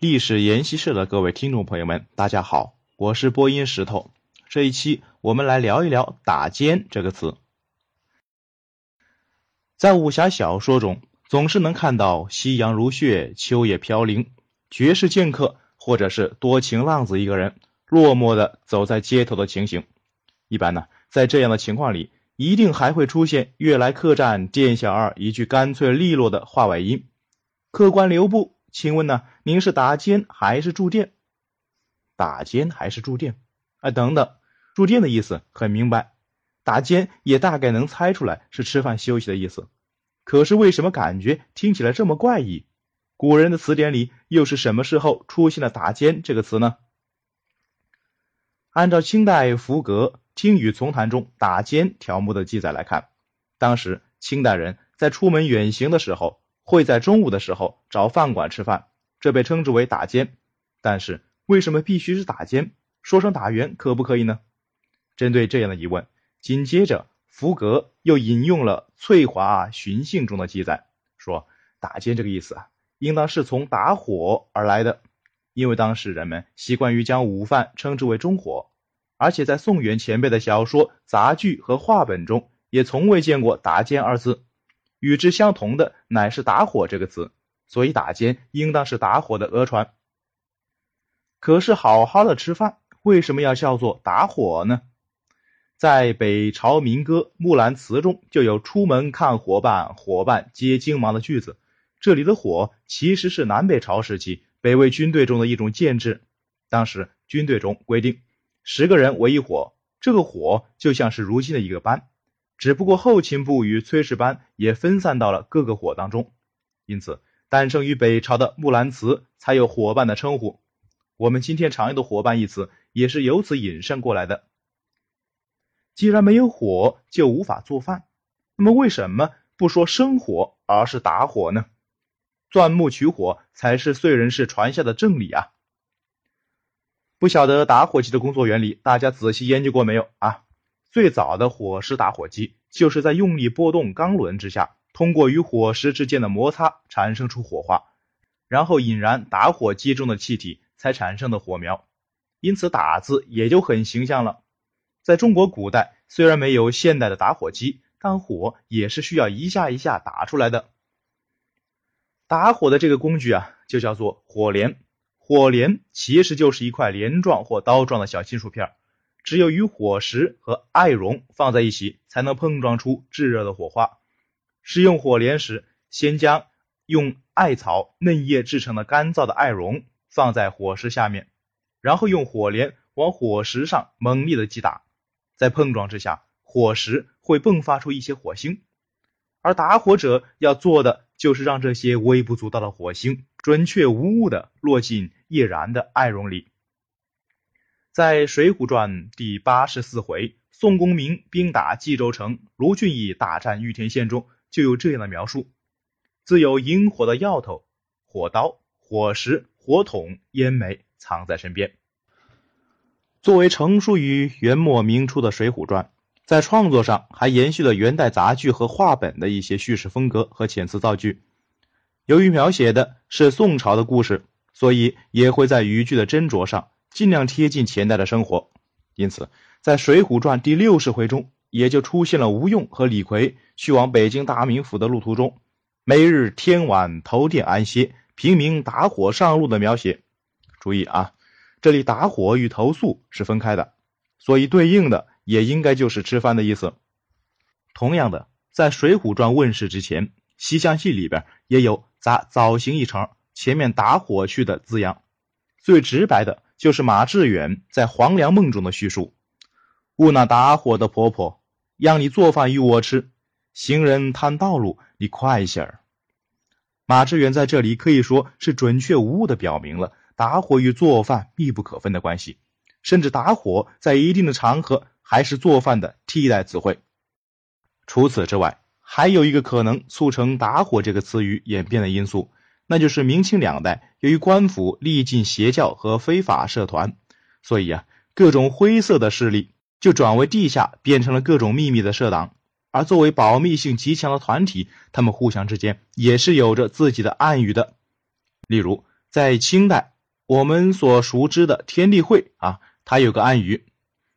历史研习社的各位听众朋友们，大家好，我是播音石头。这一期我们来聊一聊“打尖”这个词。在武侠小说中，总是能看到夕阳如血、秋叶飘零、绝世剑客或者是多情浪子一个人落寞的走在街头的情形。一般呢，在这样的情况里，一定还会出现“悦来客栈店小二”一句干脆利落的话外音。客官留步。请问呢？您是打尖还是住店？打尖还是住店？啊，等等，住店的意思很明白，打尖也大概能猜出来是吃饭休息的意思。可是为什么感觉听起来这么怪异？古人的词典里又是什么时候出现了“打尖”这个词呢？按照清代福格《听雨丛谈》中“打尖”条目的记载来看，当时清代人在出门远行的时候。会在中午的时候找饭馆吃饭，这被称之为打尖。但是为什么必须是打尖？说成打圆可不可以呢？针对这样的疑问，紧接着福格又引用了《翠华寻信》中的记载，说打尖这个意思啊，应当是从打火而来的，因为当时人们习惯于将午饭称之为中火，而且在宋元前辈的小说、杂剧和话本中，也从未见过打尖二字。与之相同的乃是“打火”这个词，所以打尖应当是打火的讹传。可是好好的吃饭，为什么要叫做打火呢？在北朝民歌《木兰辞》中就有“出门看伙伴，伙伴皆惊忙”的句子。这里的“火”其实是南北朝时期北魏军队中的一种建制。当时军队中规定，十个人为一伙，这个伙就像是如今的一个班。只不过后勤部与炊事班也分散到了各个伙当中，因此诞生于北朝的《木兰辞》才有伙伴的称呼。我们今天常用的伙伴一词也是由此引申过来的。既然没有火就无法做饭，那么为什么不说生火而是打火呢？钻木取火才是燧人氏传下的正理啊！不晓得打火机的工作原理，大家仔细研究过没有啊？最早的火石打火机就是在用力拨动钢轮之下，通过与火石之间的摩擦产生出火花，然后引燃打火机中的气体才产生的火苗。因此“打”字也就很形象了。在中国古代，虽然没有现代的打火机，但火也是需要一下一下打出来的。打火的这个工具啊，就叫做火镰。火镰其实就是一块镰状或刀状的小金属片。只有与火石和艾绒放在一起，才能碰撞出炙热的火花。使用火镰时，先将用艾草嫩叶制成的干燥的艾绒放在火石下面，然后用火镰往火石上猛烈的击打，在碰撞之下，火石会迸发出一些火星。而打火者要做的，就是让这些微不足道的火星准确无误的落进易燃的艾绒里。在《水浒传》第八十四回“宋公明兵打冀州城，卢俊义大战玉田县”中就有这样的描述：自有引火的药头，火刀、火石、火筒、烟煤藏在身边。作为成书于元末明初的《水浒传》，在创作上还延续了元代杂剧和话本的一些叙事风格和遣词造句。由于描写的是宋朝的故事，所以也会在语句的斟酌上。尽量贴近前代的生活，因此在《水浒传》第六十回中，也就出现了吴用和李逵去往北京大名府的路途中，每日天晚投店安歇，平民打火上路的描写。注意啊，这里打火与投宿是分开的，所以对应的也应该就是吃饭的意思。同样的，在《水浒传》问世之前，《西厢记》里边也有“咱早行一程，前面打火去”的字样。最直白的。就是马致远在《黄粱梦》中的叙述：“误那打火的婆婆，让你做饭与我吃。行人探道路，你快些儿。”马致远在这里可以说是准确无误的表明了打火与做饭密不可分的关系，甚至打火在一定的场合还是做饭的替代词汇。除此之外，还有一个可能促成“打火”这个词语演变的因素。那就是明清两代，由于官府历尽邪教和非法社团，所以啊，各种灰色的势力就转为地下，变成了各种秘密的社党。而作为保密性极强的团体，他们互相之间也是有着自己的暗语的。例如，在清代我们所熟知的天地会啊，它有个暗语，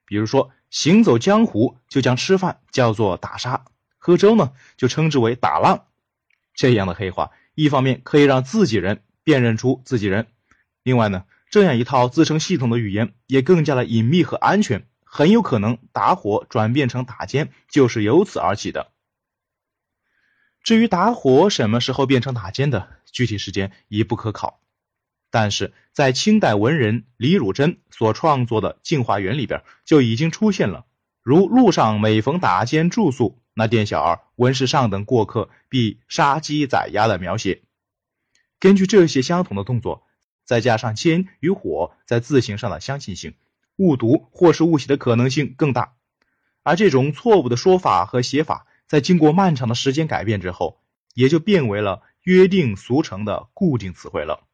比如说行走江湖就将吃饭叫做打沙，喝粥呢就称之为打浪。这样的黑话，一方面可以让自己人辨认出自己人，另外呢，这样一套自成系统的语言也更加的隐秘和安全，很有可能打火转变成打尖就是由此而起的。至于打火什么时候变成打尖的，具体时间已不可考。但是在清代文人李汝珍所创作的《镜花缘》里边，就已经出现了如路上每逢打尖住宿，那店小二闻是上等过客，必杀鸡宰鸭的描写。根据这些相同的动作，再加上铅与火在字形上的相近性，误读或是误写的可能性更大。而这种错误的说法和写法。在经过漫长的时间改变之后，也就变为了约定俗成的固定词汇了。